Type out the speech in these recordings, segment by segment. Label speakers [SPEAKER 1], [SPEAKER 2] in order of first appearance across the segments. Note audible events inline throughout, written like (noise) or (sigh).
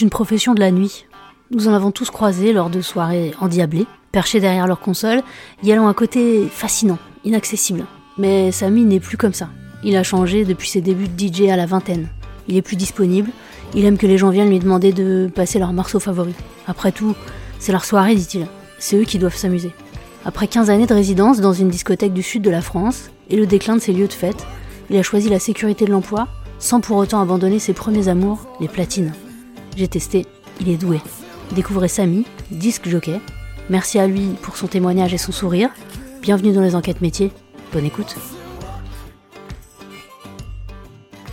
[SPEAKER 1] Une profession de la nuit. Nous en avons tous croisé lors de soirées endiablées, perchés derrière leur console, y allant un côté fascinant, inaccessible. Mais Samy n'est plus comme ça. Il a changé depuis ses débuts de DJ à la vingtaine. Il est plus disponible, il aime que les gens viennent lui demander de passer leur morceau favori. Après tout, c'est leur soirée, dit-il. C'est eux qui doivent s'amuser. Après 15 années de résidence dans une discothèque du sud de la France et le déclin de ses lieux de fête, il a choisi la sécurité de l'emploi sans pour autant abandonner ses premiers amours, les platines. J'ai testé, il est doué. Découvrez Samy, disque jockey. Merci à lui pour son témoignage et son sourire. Bienvenue dans les enquêtes métiers. Bonne écoute.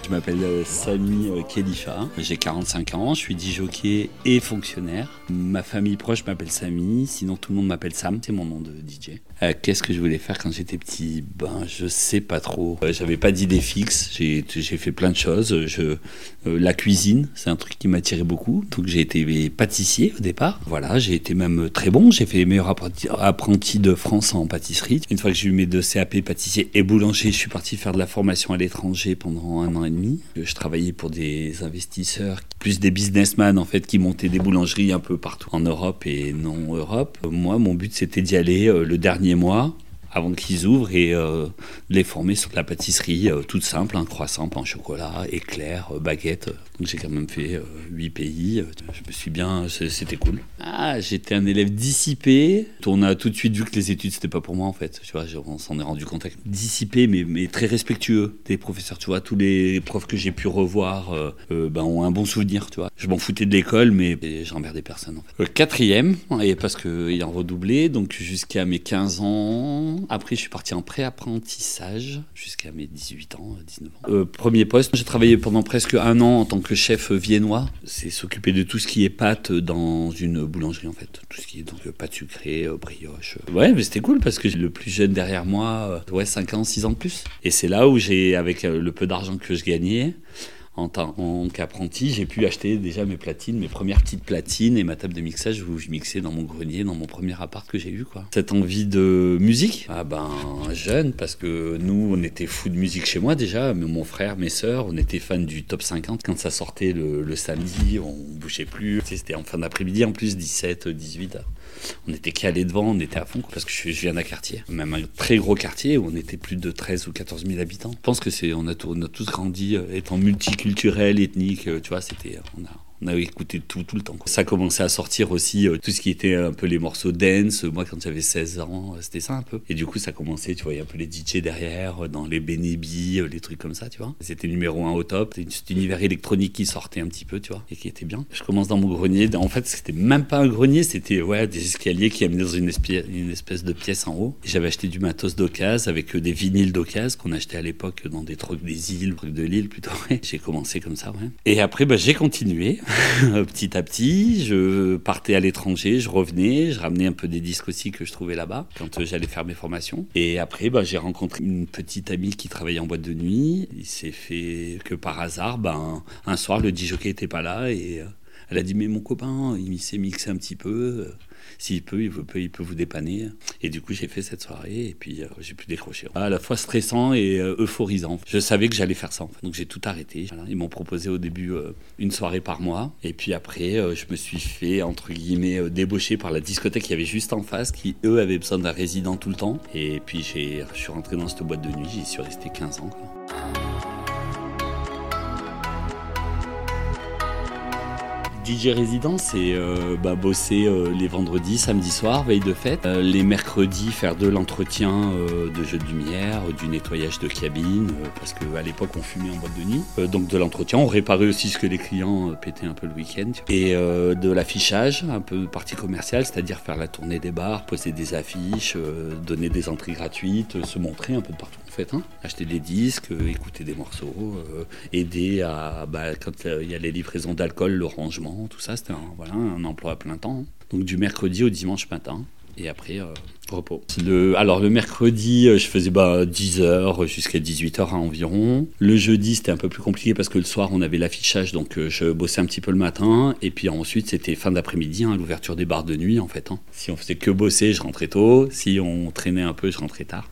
[SPEAKER 2] Je m'appelle euh, Samy euh, Khalifa, j'ai 45 ans, je suis DJ et fonctionnaire. Ma famille proche m'appelle Samy, sinon tout le monde m'appelle Sam, c'est mon nom de DJ. Euh, Qu'est-ce que je voulais faire quand j'étais petit? Ben, je sais pas trop. J'avais pas d'idée fixe, j'ai fait plein de choses. La cuisine, c'est un truc qui m'attirait beaucoup, donc j'ai été pâtissier au départ. Voilà, j'ai été même très bon, j'ai fait les meilleurs apprentis de France en pâtisserie. Une fois que j'ai eu mes deux CAP pâtissier et boulanger, je suis parti faire de la formation à l'étranger pendant un an et demi. Je travaillais pour des investisseurs, plus des businessmen en fait, qui montaient des boulangeries un peu partout en Europe et non Europe. Moi, mon but c'était d'y aller euh, le dernier mois avant qu'ils ouvrent et euh, les former sur la pâtisserie euh, toute simple, un croissant, pain au chocolat, éclair, euh, baguette. Donc j'ai quand même fait euh, pays. Je me suis bien, c'était cool. Ah, j'étais un élève dissipé. On a tout de suite vu que les études c'était pas pour moi en fait. Tu vois, on s'en est rendu compte. Dissipé, mais, très respectueux des professeurs. Tu vois, tous les profs que j'ai pu revoir ben, ont un bon souvenir. Tu vois, je m'en foutais de l'école, mais j'emmerdais personne. En quatrième, et parce que ayant redoublé, donc jusqu'à mes 15 ans. Après, je suis parti en pré-apprentissage jusqu'à mes 18 ans, 19 ans. Euh, premier poste, j'ai travaillé pendant presque un an en tant que chef viennois. C'est s'occuper de tout ce qui est pâte dans une boulangerie en fait. Tout ce qui est donc euh, pâte sucrée, euh, brioche. Ouais, mais c'était cool parce que le plus jeune derrière moi, euh, ouais, 5 ans, 6 ans de plus. Et c'est là où j'ai, avec euh, le peu d'argent que je gagnais, en tant en qu'apprenti, j'ai pu acheter déjà mes platines, mes premières petites platines et ma table de mixage où je mixais dans mon grenier, dans mon premier appart que j'ai eu. Quoi. Cette envie de musique, ah ben jeune, parce que nous, on était fous de musique chez moi déjà, mais mon frère, mes sœurs, on était fans du top 50. Quand ça sortait le, samedi, on bougeait plus. C'était en fin d'après-midi, en plus 17, 18. On était calés devant, on était à fond, parce que je, viens d'un quartier, même un très gros quartier où on était plus de 13 ou 14 000 habitants. Je pense que c'est, on a, tous grandi euh, étant multiculturel, ethnique, euh, tu vois, c'était, a, on a écouté tout, tout le temps. Ça commençait à sortir aussi euh, tout ce qui était un peu les morceaux dance. Moi, quand j'avais 16 ans, euh, c'était ça un peu. Et du coup, ça commençait, tu vois, il y a un peu les DJ derrière, euh, dans les Benebi, les trucs comme ça, tu vois. C'était numéro un au top. C'était cet univers électronique qui sortait un petit peu, tu vois, et qui était bien. Je commence dans mon grenier. En fait, c'était même pas un grenier, c'était ouais, des escaliers qui amenaient dans une, espèce- de pièce en haut. J'avais acheté du matos d'occasion avec des vinyles d'occasion qu'on achetait à l'époque dans des trucs des îles, trucs de l'île plutôt. (laughs) J'ai commencé comme ça, ouais. Et après, bah, j'ai continué (laughs) petit à petit. Je partais à l'étranger, je revenais, je ramenais un peu des disques aussi que je trouvais là-bas quand euh, j'allais faire mes formations. Et après, bah, j'ai rencontré une petite amie qui travaillait en boîte de nuit. Il s'est fait que par hasard, ben, un soir, le DJ était pas là et euh, elle a dit mais mon copain, il s'est mixé un petit peu. S'il peut, il peut, il peut vous dépanner. Et du coup, j'ai fait cette soirée et puis euh, j'ai pu décrocher. À la fois stressant et euh, euphorisant. Je savais que j'allais faire ça. Donc j'ai tout arrêté. Ils m'ont proposé au début euh, une soirée par mois. Et puis après, je me suis fait, entre guillemets, débaucher par la discothèque qui avait juste en face, qui eux avaient besoin d'un résident tout le temps. Et puis je suis rentré dans cette boîte de nuit. J'y suis resté 15 ans. DJ résident, c'est euh, bah, bosser euh, les vendredis, samedi soir, veille de fête. Euh, les mercredis, faire de l'entretien de jeux de lumière, du nettoyage de cabine, parce qu'à l'époque, on fumait en boîte de nuit. Donc de l'entretien, on réparait aussi ce que les clients pétaient un peu le week-end. Et de l'affichage, un peu partie commerciale, c'est-à-dire faire la tournée des bars, poser des affiches, donner des entrées gratuites, se montrer un peu partout hein. Acheter des disques, euh, écouter des morceaux, euh, aider à, bah, quand euh, il y a les livraisons d'alcool, le rangement, tout ça, c'était un, voilà, un emploi à plein temps. hein. Donc du mercredi au dimanche matin. et après, repos. Alors le mercredi, euh, je faisais bah, 10h jusqu'à 18h environ. Le jeudi, c'était un peu plus compliqué parce que le soir, on avait l'affichage, donc euh, je bossais un petit peu le matin. Et puis ensuite, c'était fin d'après-midi, hein, l'ouverture des bars de nuit en fait. Hein. Si on faisait que bosser, je rentrais tôt. Si on traînait un peu, je rentrais tard.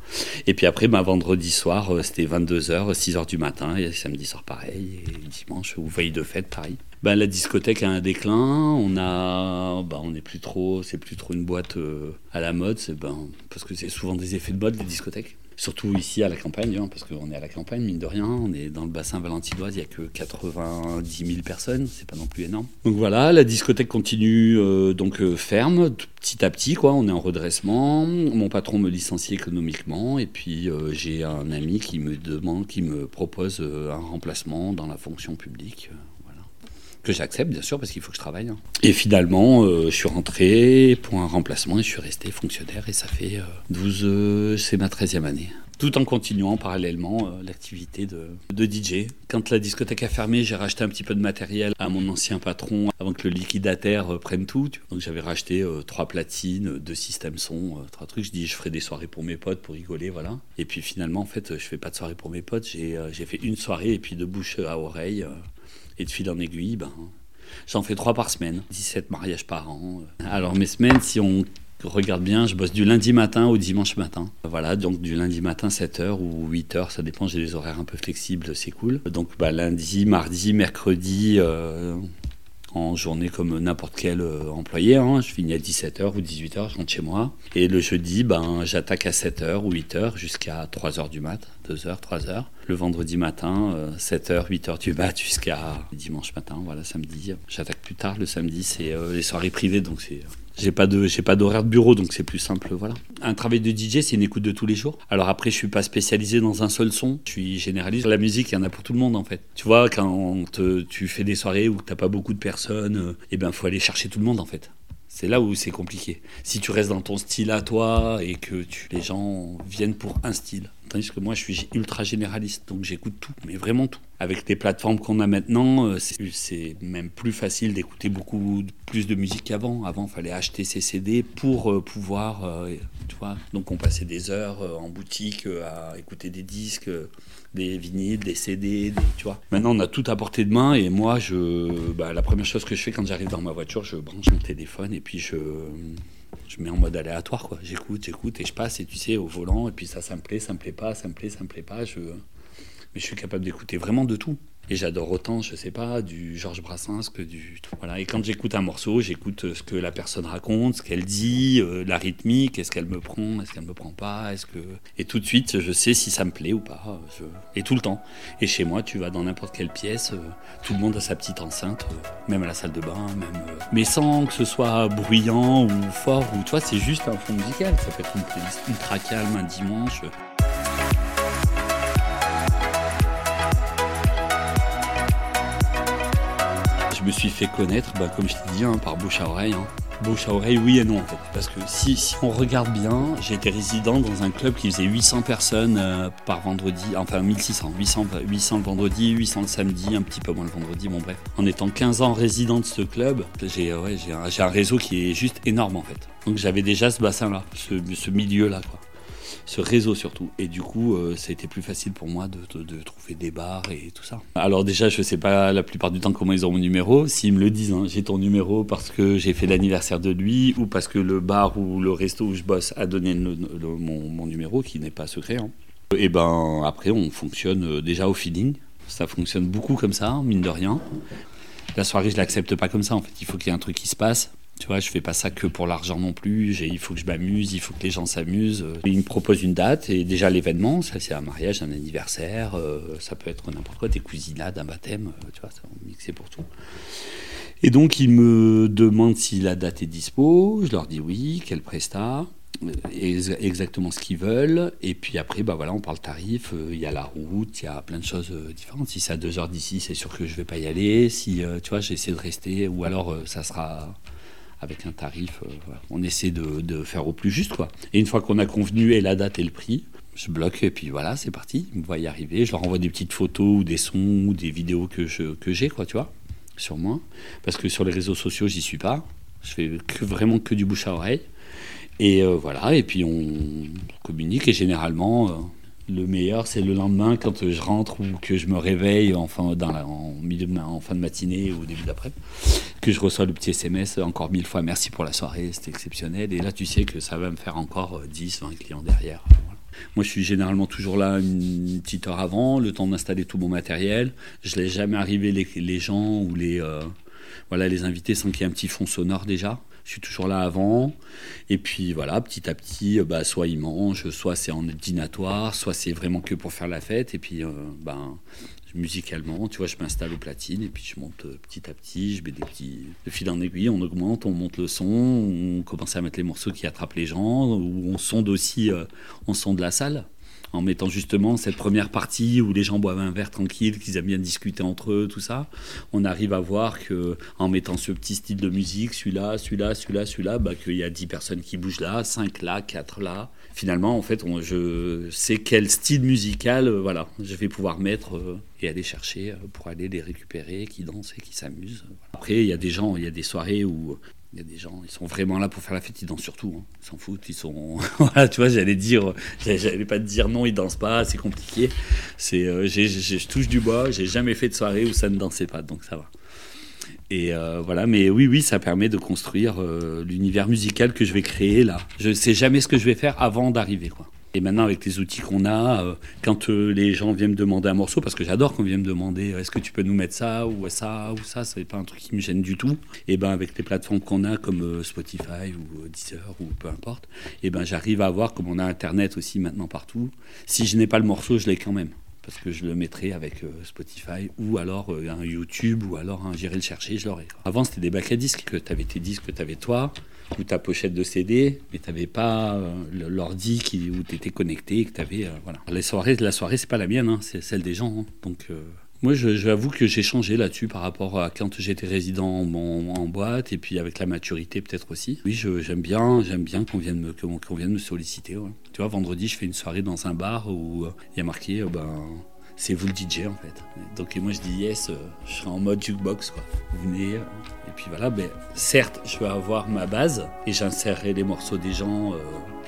[SPEAKER 2] Et puis après, bah, vendredi soir, c'était 22h, 6h du matin. Et samedi soir, pareil. Et dimanche, ou veille de fête, pareil. Ben, la discothèque a un déclin. On a, ben, on n'est plus trop, c'est plus trop une boîte euh, à la mode. Ben, parce que c'est souvent des effets de mode les discothèques. Surtout ici à la campagne, hein, parce qu'on est à la campagne, mine de rien. On est dans le bassin valentinoise, il n'y a que 90 000 personnes, c'est pas non plus énorme. Donc voilà, la discothèque continue euh, donc euh, ferme, petit à petit, quoi. On est en redressement. Mon patron me licencie économiquement, et puis j'ai un ami qui me demande, qui me propose un remplacement dans la fonction publique que j'accepte bien sûr parce qu'il faut que je travaille. Hein. Et finalement, euh, je suis rentré pour un remplacement et je suis resté fonctionnaire et ça fait 12, euh, euh, c'est ma 13e année. Tout en continuant parallèlement l'activité de, de, DJ. Quand la discothèque a fermé, j'ai racheté un petit peu de matériel à mon ancien patron avant que le liquidataire prenne tout. Donc j'avais racheté trois platines, deux systèmes son, trois trucs. Je dis je ferai des soirées pour mes potes pour rigoler, voilà. Et puis finalement, en fait, je fais pas de soirée pour mes potes. J'ai fait une soirée et puis de bouche à oreille. Et de fil en aiguille, ben, j'en fais trois par semaine, 17 mariages par an. Alors mes semaines, si on regarde bien, je bosse du lundi matin au dimanche matin. Voilà, donc du lundi matin 7h ou 8h, ça dépend, j'ai des horaires un peu flexibles, c'est cool. Donc bah, lundi, mardi, mercredi, euh, en journée comme n'importe quel euh, employé. Hein. Je finis à 17h ou 18h, je rentre chez moi. Et le jeudi, ben, j'attaque à 7h ou 8h jusqu'à 3h du mat, 2h, 3h. Le vendredi matin, 7h, euh, 8h du mat jusqu'à dimanche matin, voilà, samedi. J'attaque plus tard, le samedi, c'est euh, les soirées privées, donc c'est j'ai pas de, j'ai pas d'horaire de bureau, donc c'est plus simple, voilà. Un travail de DJ, c'est une écoute de tous les jours. Alors après, je suis pas spécialisé dans un seul son. Je suis généraliste. La musique, il y en a pour tout le monde, en fait. Tu vois, quand tu fais des soirées où t'as pas beaucoup de personnes, euh, eh ben, faut aller chercher tout le monde, en fait. C'est là où c'est compliqué. Si tu restes dans ton style à toi et que tu, les gens viennent pour un style. Tandis que moi, je suis ultra généraliste, donc j'écoute tout, mais vraiment tout. Avec les plateformes qu'on a maintenant, euh, c'est même plus facile d'écouter beaucoup plus de musique qu'avant. Avant, il fallait acheter ses CD pour euh, pouvoir, euh, tu vois. Donc on passait des heures en boutique à écouter des disques des vinyles, des CD, tu vois. Maintenant, on a tout à portée de main et moi, je, bah, la première chose que je fais quand j'arrive dans ma voiture, je branche mon téléphone et puis je, je mets en mode aléatoire, quoi. J'écoute, j'écoute et je passe et tu sais, au volant et puis ça, ça me plaît, ça me plaît pas, ça me plaît, ça me plaît pas. Mais je suis capable d'écouter vraiment de tout. Et j'adore autant, je sais pas, du Georges Brassens que du. Voilà. Et quand j'écoute un morceau, j'écoute euh, ce que la personne raconte, ce qu'elle dit, euh, la rythmique, est-ce qu'elle me prend, est-ce qu'elle me prend pas, est-ce que. Et tout de suite, je sais si ça me plaît ou pas. Et tout le temps. Et chez moi, tu vas dans n'importe quelle pièce, euh, tout le monde a sa petite enceinte, même à la salle de bain, même. Mais sans que ce soit bruyant ou fort, ou toi, c'est juste un fond musical. Ça peut être une playlist ultra calme un dimanche. Je me suis fait connaître, bah, comme je t'ai dit, hein, par bouche à oreille. Hein. Bouche à oreille, oui et non en fait. Parce que si, on regarde bien, j'ai été résident dans un club qui faisait 800 personnes euh, par vendredi, enfin 1600, 800, 800 le vendredi, 800 le samedi, un petit peu moins le vendredi, bon bref. En étant 15 ans résident de ce club, j'ai un, réseau qui est juste énorme en fait. Donc j'avais déjà ce bassin-là, ce, ce milieu-là quoi ce réseau surtout. Et du coup, euh, ça a été plus facile pour moi de, trouver des bars et tout ça. Alors déjà, je sais pas la plupart du temps comment ils ont mon numéro. S'ils me le disent, hein, j'ai ton numéro parce que j'ai fait l'anniversaire de lui ou parce que le bar ou le resto où je bosse a donné mon, numéro, qui n'est pas secret. Hein. Et ben après, on fonctionne euh, déjà au feeling. Ça fonctionne beaucoup comme ça, mine de rien. La soirée, je l'accepte pas comme ça. En fait, il faut qu'il y ait un truc qui se passe. Tu vois, je fais pas ça que pour l'argent non plus. Il faut que je m'amuse, il faut que les gens s'amusent. Ils me proposent une date et déjà l'événement, ça c'est un mariage, un anniversaire, euh, ça peut être n'importe quoi, des cousinades, un baptême, euh, tu vois, ça mixé pour tout. Et donc ils me demandent si la date est dispo. Je leur dis oui, quel prestat exactement ce qu'ils veulent. Et puis après, bah voilà, on parle tarif. Il y a la route, il y a plein de choses euh, différentes. Si c'est à deux heures d'ici, c'est sûr que je vais pas y aller. Si tu vois, j'essaie de rester, ou alors ça sera avec un tarif, euh, on essaie de, faire au plus juste. Quoi. Et une fois qu'on a convenu et la date et le prix, je bloque et puis voilà, c'est parti. Me voient y arriver. Je leur envoie des petites photos ou des sons ou des vidéos que, je, que j'ai, quoi, tu vois, sur moi. Parce que sur les réseaux sociaux, j'y suis pas. Je fais vraiment que du bouche à oreille. Et voilà, et puis on communique et généralement le meilleur, c'est le lendemain quand je rentre ou que je me réveille en, fin de matinée ou au début d'après, que je reçois le petit SMS encore mille fois merci pour la soirée, c'était exceptionnel. Et là, tu sais que ça va me faire encore 10, 20 clients derrière. Moi, je suis généralement toujours là une petite heure avant, le temps d'installer tout mon matériel. Je ne laisse jamais arriver les, gens ou les, euh, voilà, les invités sans qu'il y ait un petit fond sonore déjà je suis toujours là avant. Et puis voilà, petit à petit, euh, bah, soit ils mangent, soit c'est en dînatoire, soit c'est vraiment que pour faire la fête. Et puis, euh, ben, musicalement, tu vois, je m'installe aux platines et puis je monte euh, petit à petit, je mets des petits de fil en aiguille, on augmente, on monte le son, on commence à mettre les morceaux qui attrapent les gens, ou on sonde aussi, on sonde la salle en mettant justement cette première partie où les gens boivent un verre tranquille, qu'ils aiment bien discuter entre eux, tout ça, on arrive à voir que en mettant ce petit style de musique, celui-là, celui-là, celui-là, celui-là, bah, qu'il y a 10 personnes qui bougent là, 5 là, 4 là. Finalement, en fait, on, je sais quel style musical, euh, voilà, je vais pouvoir mettre euh, et aller chercher euh, pour aller les récupérer, qui dansent et qui s'amusent. Après, il y a des gens, il y a des soirées où il y a des gens, ils sont vraiment là pour faire la fête, ils dansent surtout. Hein. Ils s'en foutent, ils sont. (laughs) voilà, tu vois, j'allais dire, j'allais pas te dire non, ils dansent pas, c'est compliqué. C'est, euh, je touche du bois, j'ai jamais fait de soirée où ça ne dansait pas, donc ça va. Et euh, voilà, mais oui, oui, ça permet de construire euh, l'univers musical que je vais créer là. Je sais jamais ce que je vais faire avant d'arriver, quoi. Et maintenant, avec les outils qu'on a, euh, quand euh, les gens viennent me demander un morceau, parce que j'adore qu'on vienne me demander euh, est-ce que tu peux nous mettre ça ou ça ou ça, c'est pas un truc qui me gêne du tout. Et ben avec les plateformes qu'on a comme Spotify ou Deezer ou peu importe, et ben j'arrive à voir comme on a Internet aussi maintenant partout. Si je n'ai pas le morceau, je l'ai quand même parce que je le mettrai avec Spotify ou alors un YouTube ou alors un j'irai le chercher, je l'aurai. Avant, c'était des bacs à disques, que tu avais tes disques, que tu avais toi, ou ta pochette de CD, mais tu n'avais pas euh, l'ordi qui, où tu étais connecté, que. Euh, voilà. Les soirées, la soirée, c'est pas la mienne, hein, c'est celle des gens. Hein. Donc. Euh, moi, j'avoue que j'ai changé là-dessus par rapport à quand j'étais résident en, boîte et puis avec la maturité peut-être aussi. Oui, j'aime bien, bien qu'on vienne me, qu'on vienne me solliciter. Tu vois, vendredi, je fais une soirée dans un bar où il y a marqué, ben, c'est vous le DJ en fait. Donc moi je dis yes, euh, je serai en mode jukebox quoi. Vous venez. Euh, et puis voilà, ben, certes je vais avoir ma base et j'insérerai les morceaux des gens. Euh,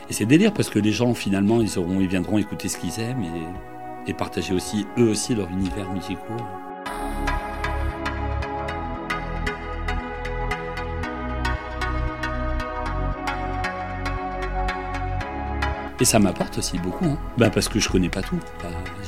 [SPEAKER 2] et c'est délire parce que les gens finalement ils, auront, ils viendront écouter ce qu'ils aiment et, et partager aussi eux aussi leur univers musical. Et ça m'apporte aussi beaucoup, hein. ben parce que je connais pas tout.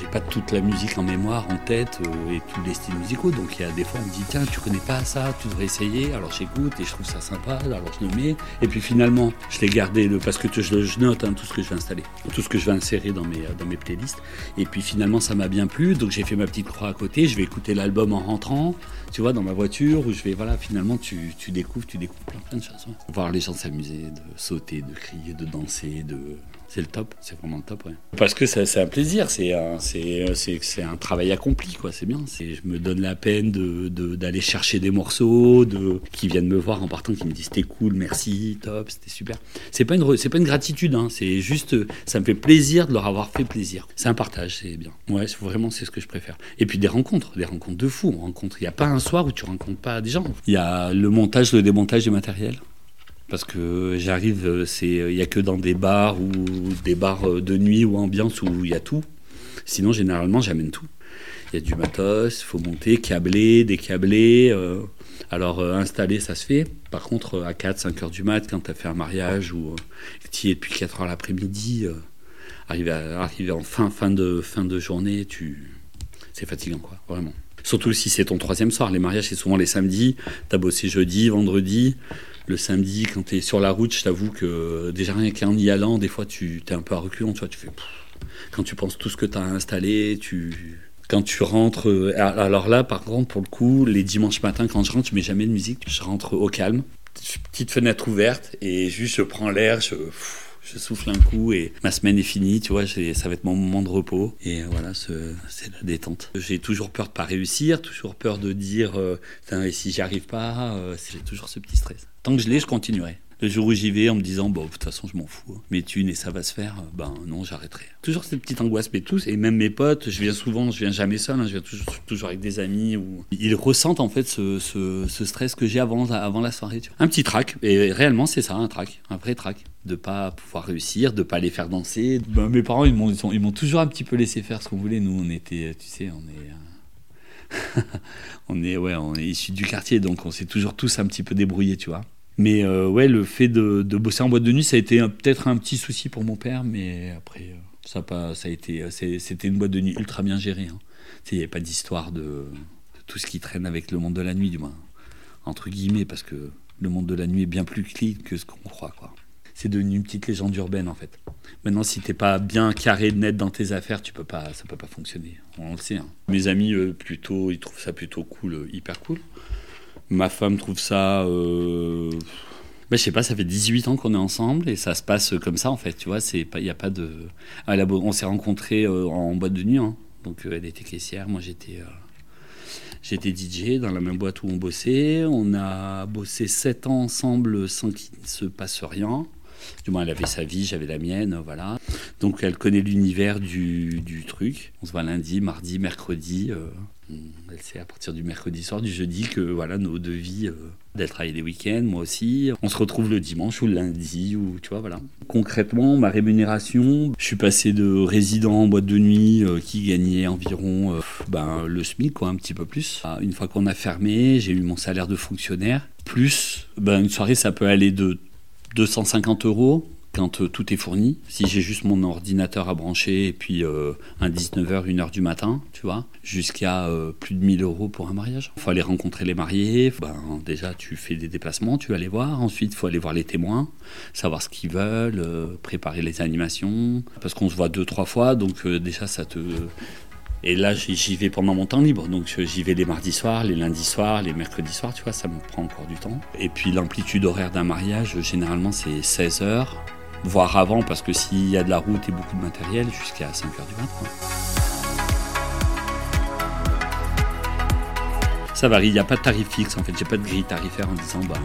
[SPEAKER 2] Pas toute la musique en mémoire, en tête euh, et tous les styles musicaux. Donc il y a des fois on me dit tiens tu connais pas ça, tu devrais essayer. Alors j'écoute et je trouve ça sympa. Alors je le mets. Et puis finalement je l'ai gardé parce que je, je note hein, tout ce que je vais installer, tout ce que je vais insérer dans mes dans mes playlists. Et puis finalement ça m'a bien plu. Donc j'ai fait ma petite croix à côté. Je vais écouter l'album en rentrant. Tu vois dans ma voiture où je vais voilà finalement tu, tu découvres tu découvres plein, plein de choses. Voir les gens s'amuser, de sauter, de crier, de danser, de c'est le top, c'est vraiment le top. Ouais. Parce que c'est un plaisir, c'est un, travail accompli, quoi. C'est bien. Je me donne la peine d'aller chercher des morceaux, de, qui viennent me voir en partant, qui me disent c'était cool, merci, top, c'était super. C'est pas une, pas une gratitude, hein, c'est juste, ça me fait plaisir de leur avoir fait plaisir. C'est un partage, c'est bien. Ouais, vraiment, c'est ce que je préfère. Et puis des rencontres, des rencontres de fous. Il n'y a pas un soir où tu rencontres pas des gens. Il y a le montage, le démontage du matériel parce que j'arrive, il y a que dans des bars ou des bars euh, de nuit ou ambiance où il y a tout. Sinon, généralement, j'amène tout. Il y a du matos, il faut monter, câbler, décabler. Euh, alors, euh, installer, ça se fait. Par contre, à 4, 5 heures du mat, quand tu as fait un mariage ou tu y es depuis 4 heures l'après-midi, arriver, arriver en fin, fin, de, fin de journée, tu... c'est fatigant, quoi, vraiment. Surtout si c'est ton troisième soir. Les mariages, c'est souvent les samedis. Tu as bossé jeudi, vendredi le samedi, quand tu es sur la route, je t'avoue que déjà rien qu'en y allant, des fois tu es un peu à reculons, tu vois, tu fais. quand tu penses tout ce que tu as installé, tu. Quand tu rentres. Euh, alors là, par contre, pour le coup, les dimanches matins, quand je rentre, je mets jamais de musique. Je rentre au calme, petite fenêtre ouverte, et juste je prends l'air, je je souffle un coup et ma semaine est finie, tu vois, ça va être mon moment de repos. Et voilà, c'est la détente. J'ai toujours peur de pas réussir, toujours peur de dire, euh, et si j'y arrive pas, euh, j'ai toujours ce petit stress. Tant que je l'ai, je continuerai. Le jour où j'y vais en me disant, bon, de toute façon, je m'en fous. Hein. Mes thunes et ça va se faire, ben non, j'arrêterai. Toujours cette petite angoisse, mais tous, et même mes potes, je viens souvent, je viens jamais seul, hein, je viens toujours, avec des amis. Ils ressentent en fait ce, stress que j'ai avant, la soirée. Tu vois. Un petit trac, et réellement, c'est ça, un trac, un vrai trac. De pas pouvoir réussir, de pas les faire danser. Ben, mes parents, ils m'ont, toujours un petit peu laissé faire ce qu'on voulait. Nous, on était, tu sais, on est. (laughs) on est ouais, on est issus du quartier, donc on s'est toujours tous un petit peu débrouillés, tu vois. Mais euh, ouais, le fait de, bosser en boîte de nuit, ça a été peut-être un petit souci pour mon père, mais après, euh, ça, a été, euh, c'était une boîte de nuit ultra bien gérée. Hein. Il n'y avait pas d'histoire de, tout ce qui traîne avec le monde de la nuit, du moins, entre guillemets, parce que le monde de la nuit est bien plus clean que ce qu'on croit, quoi. C'est devenu une petite légende urbaine, en fait. Maintenant, si t'es pas bien carré, net dans tes affaires, tu peux pas, ça peut pas fonctionner. On le sait. Hein. Mes amis, plutôt, ils trouvent ça plutôt cool, hyper cool. Ma femme trouve ça. Euh... Ben, je sais pas, ça fait 18 ans qu'on est ensemble et ça se passe comme ça en fait, tu vois. Il n'y a pas de. on s'est rencontrés euh, en boîte de nuit, hein. donc euh, elle était caissière, moi j'étais. Euh, j'étais DJ dans la même boîte où on bossait. On a bossé 7 ans ensemble sans qu'il ne se passe rien. Du moins, elle avait sa vie, j'avais la mienne, voilà. Donc, elle connaît l'univers du, du, truc. On se voit lundi, mardi, mercredi. Elle sait à partir du mercredi soir, du jeudi, que voilà, nos deux vies, euh, d'elle travaille les week-ends, moi aussi. On se retrouve le dimanche ou le lundi, ou tu vois, voilà. Concrètement, ma rémunération, je suis passé de résident en boîte de nuit euh, qui gagnait environ euh, ben, le SMIC, quoi, un petit peu plus. Une fois qu'on a fermé, j'ai eu mon salaire de fonctionnaire. Plus, ben, une soirée, ça peut aller de 250 euros quand euh, tout est fourni. Si j'ai juste mon ordinateur à brancher et puis euh, un 19h, 1h du matin, tu vois, jusqu'à euh, plus de 1000 euros pour un mariage. Il faut aller rencontrer les mariés. Ben, déjà, tu fais des déplacements, tu vas les voir. Ensuite, il faut aller voir les témoins, savoir ce qu'ils veulent, préparer les animations. Parce qu'on se voit deux, trois fois, donc déjà, ça te. Et là, j'y vais pendant mon temps libre. Donc, j'y vais les mardis soirs, les lundis soirs, les mercredis soirs, tu vois, ça me prend encore du temps. Et puis, l'amplitude horaire d'un mariage, généralement, c'est 16 heures voire avant, parce que s'il y a de la route et beaucoup de matériel, jusqu'à 5h du matin. Ça varie, il n'y a pas de tarif fixe en fait, j'ai pas de grille tarifaire en disant bah,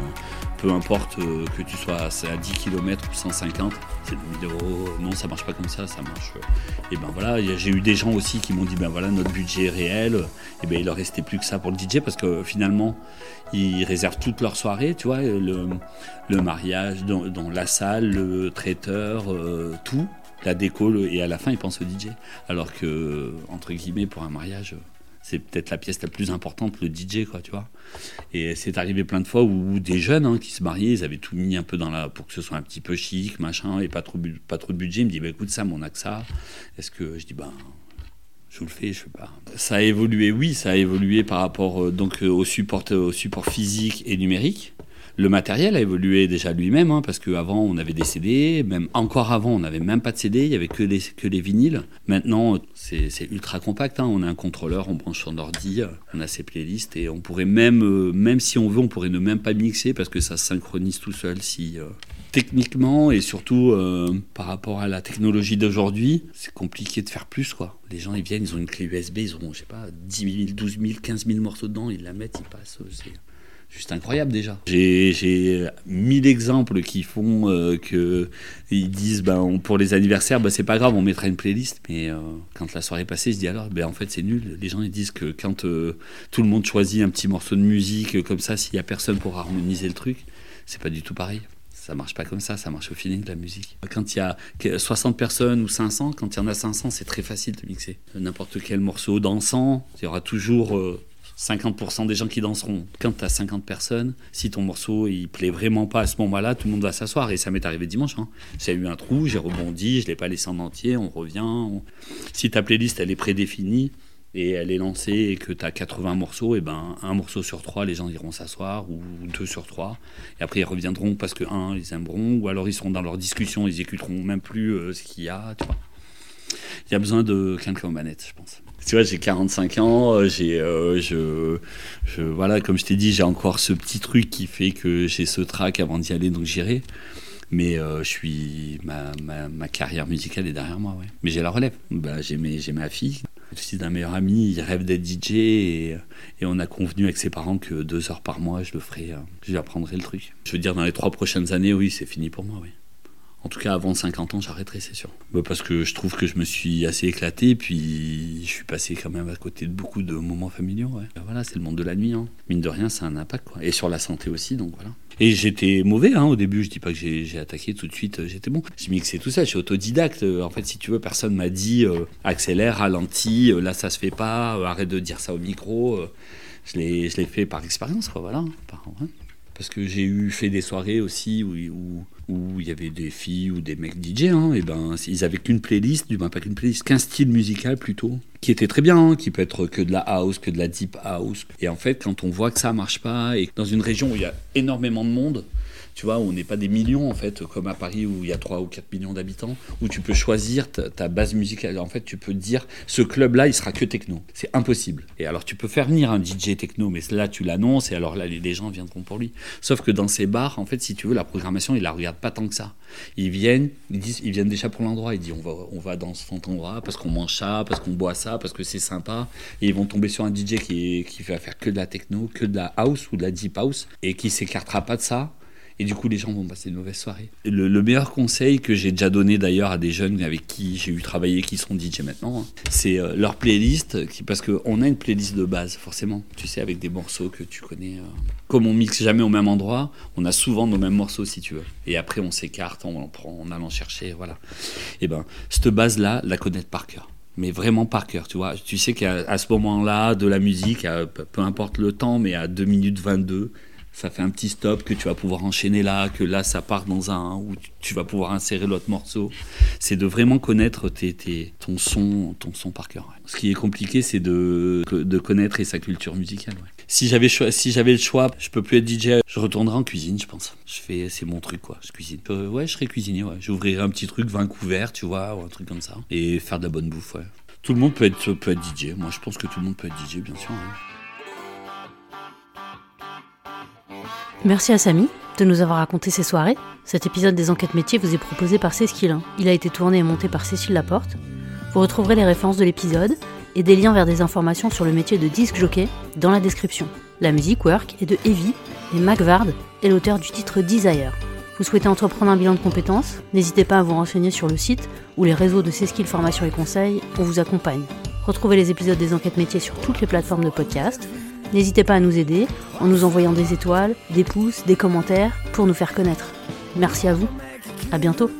[SPEAKER 2] peu importe euh, que tu sois à 10 km ou 150, c'est 2000 euros. Non, ça marche pas comme ça, ça marche. Et ben voilà, j'ai eu des gens aussi qui m'ont dit ben voilà, notre budget est réel. Et ben il leur restait plus que ça pour le DJ parce que finalement, ils réservent toute leur soirée, tu vois, le, mariage, dans, la salle, le traiteur, euh, tout, la déco, et à la fin, ils pensent au DJ. Alors que, entre guillemets, pour un mariage, c'est peut-être la pièce la plus importante, le DJ, quoi, tu vois. Et c'est arrivé plein de fois où, des jeunes hein, qui se mariaient, ils avaient tout mis un peu dans la. pour que ce soit un petit peu chic, machin, et pas trop, pas trop de budget. Ils me disent, bah, écoute, ça, on a que ça. Est-ce que. Je dis, ben. je vous le fais, je sais pas. Ça a évolué, oui, ça a évolué par rapport euh, donc euh, au support, au support physique et numérique. Le matériel a évolué déjà lui-même, hein, parce qu'avant on avait des CD, même encore avant on n'avait même pas de CD, il n'y avait que les, que les vinyles. Maintenant c'est ultra compact, hein. on a un contrôleur, on branche son ordi, on a ses playlists et on pourrait même, euh, même si on veut, on pourrait ne même pas mixer parce que ça synchronise tout seul si... Euh, techniquement et surtout euh, par rapport à la technologie d'aujourd'hui, c'est compliqué de faire plus quoi. Les gens ils viennent, ils ont une clé USB, ils ont je sais pas 10 000, 12 000, 15 000 morceaux dedans, ils la mettent, ils passent. Juste incroyable déjà. J'ai mille exemples qui font euh, que ils disent ben pour les anniversaires ben, c'est pas grave on mettra une playlist mais euh, quand la soirée est passée je dis alors ben en fait c'est nul les gens ils disent que quand euh, tout le monde choisit un petit morceau de musique comme ça s'il y a personne pour harmoniser le truc c'est pas du tout pareil ça marche pas comme ça, ça marche au feeling de la musique. Quand il y a 60 personnes ou 500, quand il y en a 500, c'est très facile de mixer. N'importe quel morceau dansant, il y aura toujours 50% des gens qui danseront. Quand tu as 50 personnes, si ton morceau il plaît vraiment pas à ce moment-là, tout le monde va s'asseoir. Et ça m'est arrivé dimanche. Hein. J'ai eu un trou, j'ai rebondi, je l'ai pas laissé en entier, on revient. Si ta playlist elle est prédéfinie et elle est lancée et que tu as 80 morceaux, et ben un morceau sur trois, les gens iront s'asseoir, ou deux sur trois. Et après ils reviendront parce que un, ils aimeront, ou alors ils seront dans leur discussion, ils écouteront même plus euh, ce qu'il y a. Il y a besoin de quelqu'un aux manettes, je pense tu vois, j'ai 45 ans, euh, j'ai, euh, je, voilà, comme je t'ai dit, j'ai encore ce petit truc qui fait que j'ai ce trac avant d'y aller, donc j'irai. Mais euh, je suis, ma, ma, ma, carrière musicale est derrière moi, ouais. Mais j'ai la relève. Bah, j'ai, mes, j'ai ma fille. le fils d'un meilleur ami, il rêve d'être DJ et, on a convenu avec ses parents que deux heures par mois, je le ferai, je lui apprendrai le truc. Je veux dire, dans les trois prochaines années, oui, c'est fini pour moi, oui. En tout cas, avant 50 ans, j'arrêterai, c'est sûr. Bah, parce que je trouve que je me suis assez éclaté, puis je suis passé quand même à côté de beaucoup de moments familiaux. Bah, voilà, c'est le monde de la nuit. Hein. Mine de rien, ça a un impact. Quoi. Et sur la santé aussi, donc voilà. Et j'étais mauvais hein, au début, je dis pas que j'ai attaqué tout de suite, euh, j'étais bon. J'ai mixé tout ça, je suis autodidacte. Euh, en fait, si tu veux, personne m'a dit euh, accélère, ralentis, là ça se fait pas, arrête de dire ça au micro. je l'ai fait par expérience, quoi, voilà. Par, parce que j'ai eu fait des soirées aussi où, il y avait des filles ou des mecs DJ, hein, et ben ils avaient qu'une playlist, du moins pas qu'une playlist, qu'un style musical plutôt, qui était très bien, hein, qui peut être que de la house, que de la deep house. Et en fait, quand on voit que ça marche pas, et dans une région où il y a énormément de monde, tu vois, on n'est pas des millions en fait, comme à Paris où il y a 3 ou 4 millions d'habitants, où tu peux choisir ta, base musicale. En fait, tu peux dire, ce club-là, il sera que techno. C'est impossible. Et alors, tu peux faire venir un DJ techno, mais là, tu l'annonces, et alors là, les gens viendront pour lui. Sauf que dans ces bars, en fait, si tu veux, la programmation, ils la regardent pas tant que ça. Ils viennent, ils, disent, ils viennent déjà pour l'endroit, ils disent, on va, on va dans cet endroit parce qu'on mange ça, parce qu'on boit ça, parce que c'est sympa. Et ils vont tomber sur un DJ qui, qui va faire que de la techno, que de la house ou de la deep house, et qui s'écartera pas de ça et du coup, les gens vont passer une mauvaise soirée. Le, meilleur conseil que j'ai déjà donné d'ailleurs à des jeunes avec qui j'ai eu travaillé, qui sont DJ maintenant, hein, c'est euh, leur playlist, parce qu'on a une playlist de base, forcément, tu sais, avec des morceaux que tu connais. Euh. Comme on mixe jamais au même endroit, on a souvent nos mêmes morceaux, si tu veux. Et après, on s'écarte, on en prend en allant chercher, voilà. Et ben, cette base-là, la connaître par cœur mais vraiment par cœur, tu vois. Tu sais qu'à ce moment-là, de la musique, peu importe le temps, mais à 2 minutes 22, ça fait un petit stop que tu vas pouvoir enchaîner là, que là ça part dans un où tu vas pouvoir insérer l'autre morceau. C'est de vraiment connaître ton son, ton son par cœur. Ce qui est compliqué, c'est de, connaître et sa culture musicale. Si j'avais le choix, je peux plus être DJ, je retournerai en cuisine, je pense. Je fais, c'est mon truc quoi. Je cuisine. Euh, ouais, je serais cuisinier. Ouais. J'ouvrirais un petit truc vin couvert, tu vois, ou un truc comme ça, et faire de la bonne bouffe. Ouais. Tout le monde peut être peut être DJ. Moi, je pense que tout le monde peut être DJ, bien sûr.
[SPEAKER 1] Merci à Samy de nous avoir raconté ses soirées. Cet épisode des enquêtes métiers vous est proposé par Céskilin. Il a été tourné et monté par Cécile Laporte. Vous retrouverez les références de l'épisode et des liens vers des informations sur le métier de disque jockey dans la description. La musique work est de Evie et Mac Vard est l'auteur du titre Desire. Vous souhaitez entreprendre un bilan de compétences? N'hésitez pas à vous renseigner sur le site ou les réseaux de Céskil Formation et Conseil, on vous accompagne. Retrouvez les épisodes des enquêtes métiers sur toutes les plateformes de podcast N'hésitez pas à nous aider en nous envoyant des étoiles, des pouces, des commentaires pour nous faire connaître. Merci à vous. À bientôt.